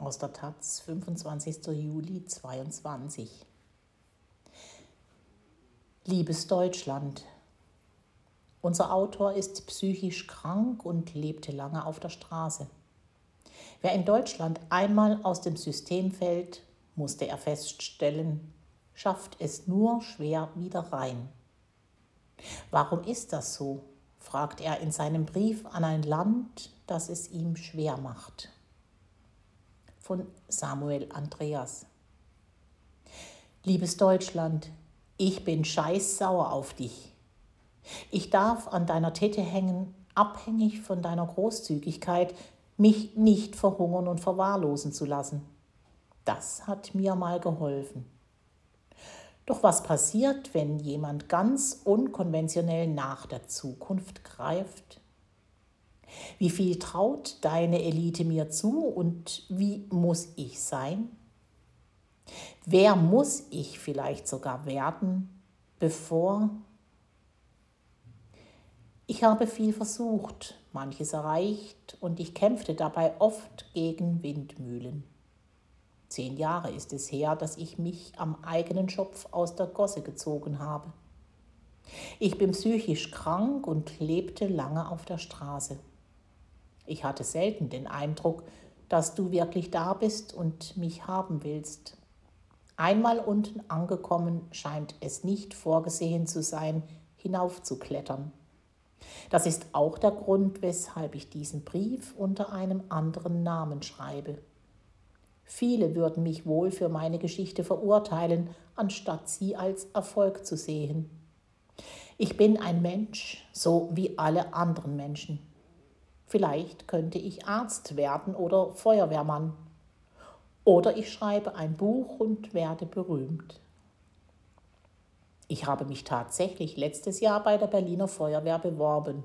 aus der Taz, 25. Juli 22. Liebes Deutschland, unser Autor ist psychisch krank und lebte lange auf der Straße. Wer in Deutschland einmal aus dem System fällt, musste er feststellen, schafft es nur schwer wieder rein. Warum ist das so? fragt er in seinem Brief an ein Land, das es ihm schwer macht. Von Samuel Andreas. Liebes Deutschland, ich bin scheißsauer auf dich. Ich darf an deiner Tette hängen, abhängig von deiner Großzügigkeit, mich nicht verhungern und verwahrlosen zu lassen. Das hat mir mal geholfen. Doch was passiert, wenn jemand ganz unkonventionell nach der Zukunft greift? Wie viel traut deine Elite mir zu und wie muss ich sein? Wer muss ich vielleicht sogar werden, bevor ich habe viel versucht, manches erreicht und ich kämpfte dabei oft gegen Windmühlen. Zehn Jahre ist es her, dass ich mich am eigenen Schopf aus der Gosse gezogen habe. Ich bin psychisch krank und lebte lange auf der Straße. Ich hatte selten den Eindruck, dass du wirklich da bist und mich haben willst. Einmal unten angekommen scheint es nicht vorgesehen zu sein, hinaufzuklettern. Das ist auch der Grund, weshalb ich diesen Brief unter einem anderen Namen schreibe. Viele würden mich wohl für meine Geschichte verurteilen, anstatt sie als Erfolg zu sehen. Ich bin ein Mensch, so wie alle anderen Menschen. Vielleicht könnte ich Arzt werden oder Feuerwehrmann. Oder ich schreibe ein Buch und werde berühmt. Ich habe mich tatsächlich letztes Jahr bei der Berliner Feuerwehr beworben.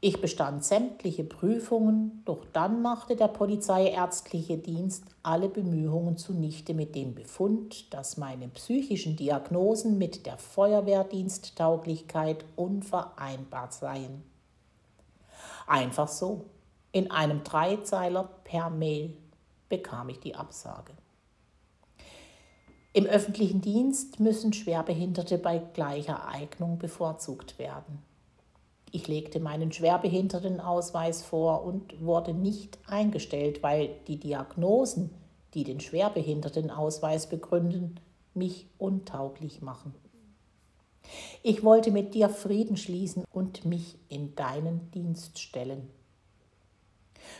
Ich bestand sämtliche Prüfungen, doch dann machte der polizeiärztliche Dienst alle Bemühungen zunichte mit dem Befund, dass meine psychischen Diagnosen mit der Feuerwehrdiensttauglichkeit unvereinbar seien. Einfach so, in einem Dreizeiler per Mail bekam ich die Absage. Im öffentlichen Dienst müssen Schwerbehinderte bei gleicher Eignung bevorzugt werden. Ich legte meinen Schwerbehindertenausweis vor und wurde nicht eingestellt, weil die Diagnosen, die den Schwerbehindertenausweis begründen, mich untauglich machen. Ich wollte mit dir Frieden schließen und mich in deinen Dienst stellen.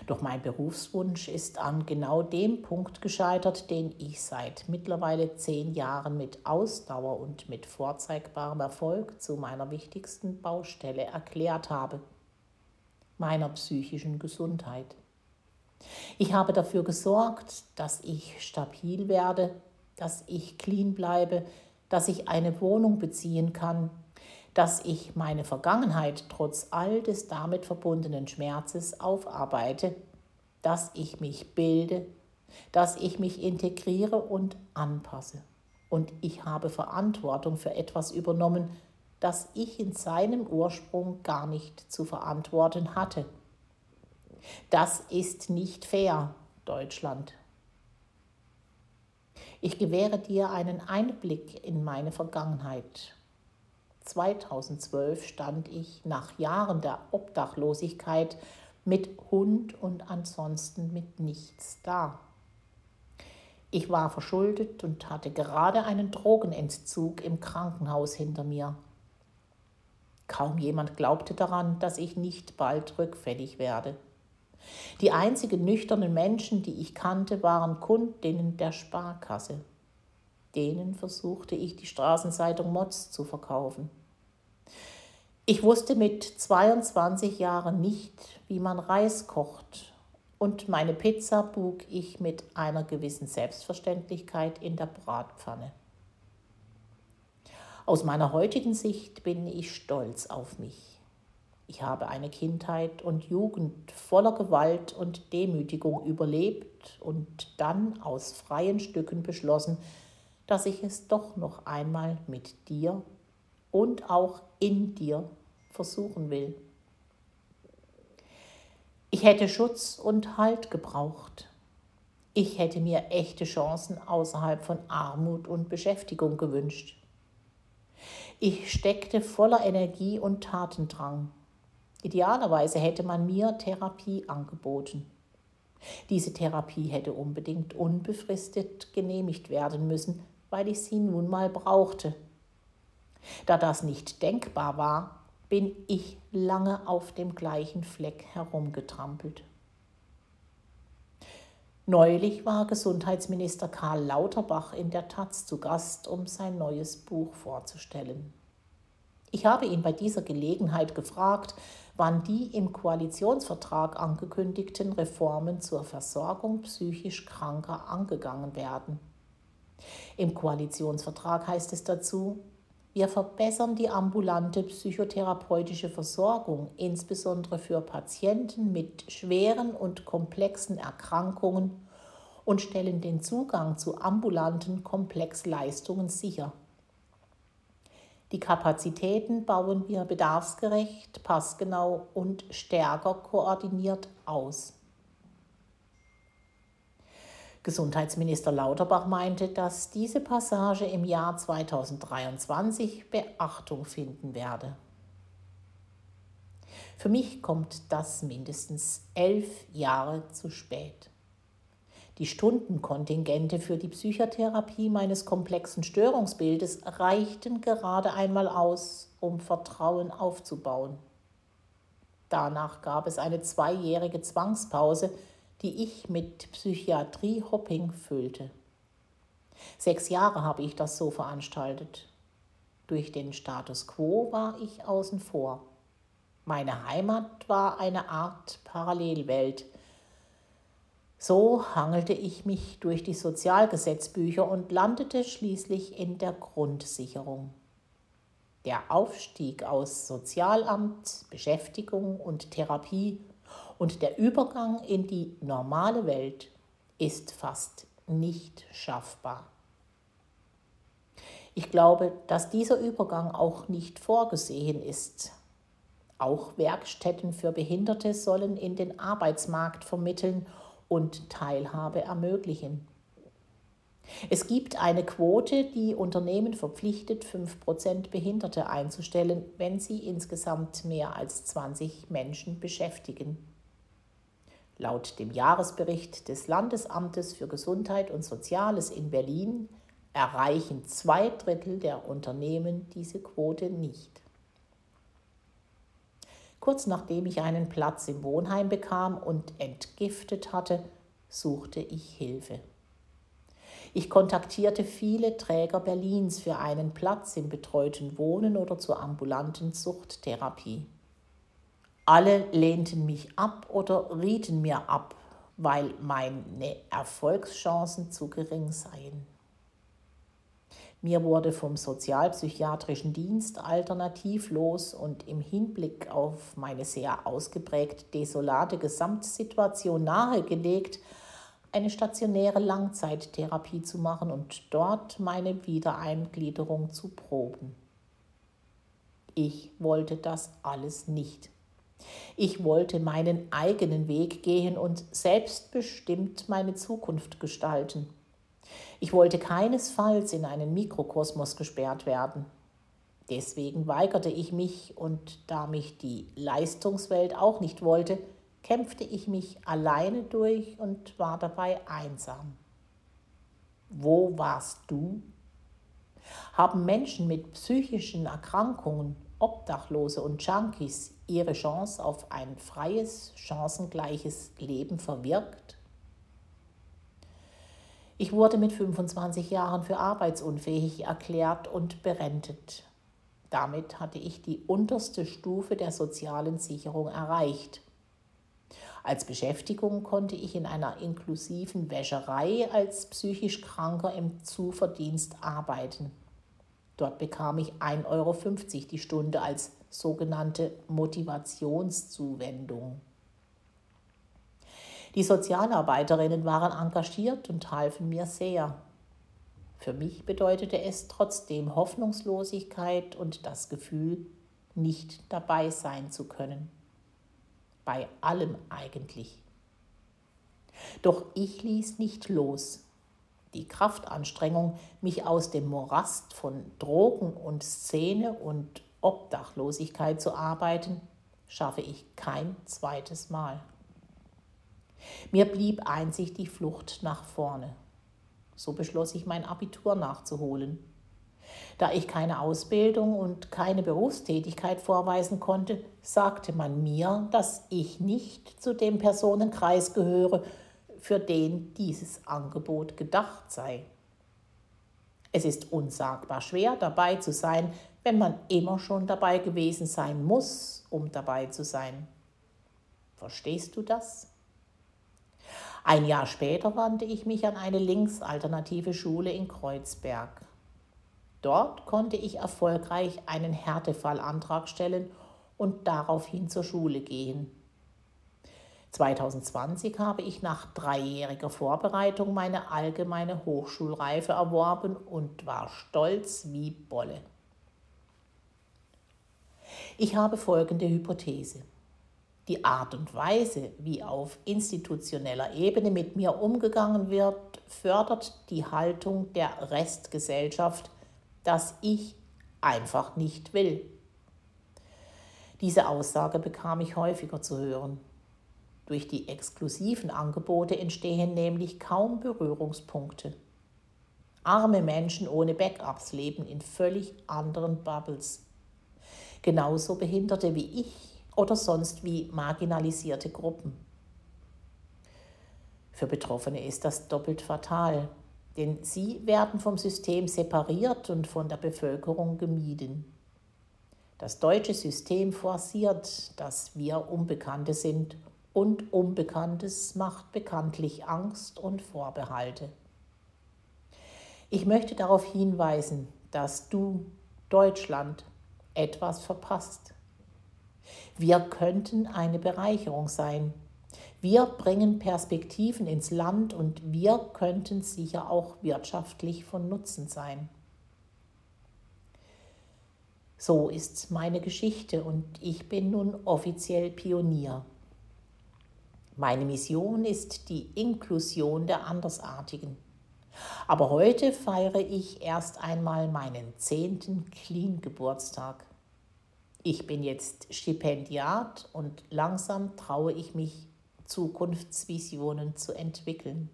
Doch mein Berufswunsch ist an genau dem Punkt gescheitert, den ich seit mittlerweile zehn Jahren mit Ausdauer und mit vorzeigbarem Erfolg zu meiner wichtigsten Baustelle erklärt habe, meiner psychischen Gesundheit. Ich habe dafür gesorgt, dass ich stabil werde, dass ich clean bleibe, dass ich eine Wohnung beziehen kann, dass ich meine Vergangenheit trotz all des damit verbundenen Schmerzes aufarbeite, dass ich mich bilde, dass ich mich integriere und anpasse. Und ich habe Verantwortung für etwas übernommen, das ich in seinem Ursprung gar nicht zu verantworten hatte. Das ist nicht fair, Deutschland. Ich gewähre dir einen Einblick in meine Vergangenheit 2012 stand ich nach Jahren der Obdachlosigkeit mit Hund und ansonsten mit nichts da. Ich war verschuldet und hatte gerade einen Drogenentzug im Krankenhaus hinter mir. Kaum jemand glaubte daran, dass ich nicht bald rückfällig werde. Die einzigen nüchternen Menschen, die ich kannte, waren Kundinnen der Sparkasse. Denen versuchte ich die Straßenzeitung Motz zu verkaufen. Ich wusste mit 22 Jahren nicht, wie man Reis kocht und meine Pizza bug ich mit einer gewissen Selbstverständlichkeit in der Bratpfanne. Aus meiner heutigen Sicht bin ich stolz auf mich. Ich habe eine Kindheit und Jugend voller Gewalt und Demütigung überlebt und dann aus freien Stücken beschlossen, dass ich es doch noch einmal mit dir und auch in dir versuchen will. Ich hätte Schutz und Halt gebraucht. Ich hätte mir echte Chancen außerhalb von Armut und Beschäftigung gewünscht. Ich steckte voller Energie und Tatendrang. Idealerweise hätte man mir Therapie angeboten. Diese Therapie hätte unbedingt unbefristet genehmigt werden müssen, weil ich sie nun mal brauchte. Da das nicht denkbar war, bin ich lange auf dem gleichen Fleck herumgetrampelt. Neulich war Gesundheitsminister Karl Lauterbach in der Taz zu Gast, um sein neues Buch vorzustellen. Ich habe ihn bei dieser Gelegenheit gefragt, wann die im Koalitionsvertrag angekündigten Reformen zur Versorgung psychisch Kranker angegangen werden. Im Koalitionsvertrag heißt es dazu, wir verbessern die ambulante psychotherapeutische Versorgung, insbesondere für Patienten mit schweren und komplexen Erkrankungen und stellen den Zugang zu ambulanten Komplexleistungen sicher. Die Kapazitäten bauen wir bedarfsgerecht, passgenau und stärker koordiniert aus. Gesundheitsminister Lauterbach meinte, dass diese Passage im Jahr 2023 Beachtung finden werde. Für mich kommt das mindestens elf Jahre zu spät. Die Stundenkontingente für die Psychotherapie meines komplexen Störungsbildes reichten gerade einmal aus, um Vertrauen aufzubauen. Danach gab es eine zweijährige Zwangspause, die ich mit Psychiatrie-Hopping füllte. Sechs Jahre habe ich das so veranstaltet. Durch den Status quo war ich außen vor. Meine Heimat war eine Art Parallelwelt. So hangelte ich mich durch die Sozialgesetzbücher und landete schließlich in der Grundsicherung. Der Aufstieg aus Sozialamt, Beschäftigung und Therapie und der Übergang in die normale Welt ist fast nicht schaffbar. Ich glaube, dass dieser Übergang auch nicht vorgesehen ist. Auch Werkstätten für Behinderte sollen in den Arbeitsmarkt vermitteln und Teilhabe ermöglichen. Es gibt eine Quote, die Unternehmen verpflichtet, 5% Behinderte einzustellen, wenn sie insgesamt mehr als 20 Menschen beschäftigen. Laut dem Jahresbericht des Landesamtes für Gesundheit und Soziales in Berlin erreichen zwei Drittel der Unternehmen diese Quote nicht. Kurz nachdem ich einen Platz im Wohnheim bekam und entgiftet hatte, suchte ich Hilfe. Ich kontaktierte viele Träger Berlins für einen Platz im betreuten Wohnen oder zur ambulanten Suchttherapie. Alle lehnten mich ab oder rieten mir ab, weil meine Erfolgschancen zu gering seien. Mir wurde vom sozialpsychiatrischen Dienst alternativlos und im Hinblick auf meine sehr ausgeprägt desolate Gesamtsituation nahegelegt, eine stationäre Langzeittherapie zu machen und dort meine Wiedereingliederung zu proben. Ich wollte das alles nicht. Ich wollte meinen eigenen Weg gehen und selbstbestimmt meine Zukunft gestalten. Ich wollte keinesfalls in einen Mikrokosmos gesperrt werden. Deswegen weigerte ich mich und da mich die Leistungswelt auch nicht wollte, kämpfte ich mich alleine durch und war dabei einsam. Wo warst du? Haben Menschen mit psychischen Erkrankungen Obdachlose und Junkies ihre Chance auf ein freies, chancengleiches Leben verwirkt? Ich wurde mit 25 Jahren für arbeitsunfähig erklärt und berentet. Damit hatte ich die unterste Stufe der sozialen Sicherung erreicht. Als Beschäftigung konnte ich in einer inklusiven Wäscherei als psychisch Kranker im Zuverdienst arbeiten. Dort bekam ich 1,50 Euro die Stunde als sogenannte Motivationszuwendung. Die Sozialarbeiterinnen waren engagiert und halfen mir sehr. Für mich bedeutete es trotzdem Hoffnungslosigkeit und das Gefühl, nicht dabei sein zu können. Bei allem eigentlich. Doch ich ließ nicht los. Die Kraftanstrengung, mich aus dem Morast von Drogen und Szene und Obdachlosigkeit zu arbeiten, schaffe ich kein zweites Mal. Mir blieb einzig die Flucht nach vorne. So beschloss ich, mein Abitur nachzuholen. Da ich keine Ausbildung und keine Berufstätigkeit vorweisen konnte, sagte man mir, dass ich nicht zu dem Personenkreis gehöre, für den dieses Angebot gedacht sei. Es ist unsagbar schwer dabei zu sein, wenn man immer schon dabei gewesen sein muss, um dabei zu sein. Verstehst du das? Ein Jahr später wandte ich mich an eine linksalternative Schule in Kreuzberg. Dort konnte ich erfolgreich einen Härtefallantrag stellen und daraufhin zur Schule gehen. 2020 habe ich nach dreijähriger Vorbereitung meine allgemeine Hochschulreife erworben und war stolz wie Bolle. Ich habe folgende Hypothese. Die Art und Weise, wie auf institutioneller Ebene mit mir umgegangen wird, fördert die Haltung der Restgesellschaft, dass ich einfach nicht will. Diese Aussage bekam ich häufiger zu hören. Durch die exklusiven Angebote entstehen nämlich kaum Berührungspunkte. Arme Menschen ohne Backups leben in völlig anderen Bubbles. Genauso Behinderte wie ich oder sonst wie marginalisierte Gruppen. Für Betroffene ist das doppelt fatal, denn sie werden vom System separiert und von der Bevölkerung gemieden. Das deutsche System forciert, dass wir Unbekannte sind und Unbekanntes macht bekanntlich Angst und Vorbehalte. Ich möchte darauf hinweisen, dass du, Deutschland, etwas verpasst. Wir könnten eine Bereicherung sein. Wir bringen Perspektiven ins Land und wir könnten sicher auch wirtschaftlich von Nutzen sein. So ist meine Geschichte und ich bin nun offiziell Pionier. Meine Mission ist die Inklusion der Andersartigen. Aber heute feiere ich erst einmal meinen zehnten Clean-Geburtstag. Ich bin jetzt Stipendiat und langsam traue ich mich, Zukunftsvisionen zu entwickeln.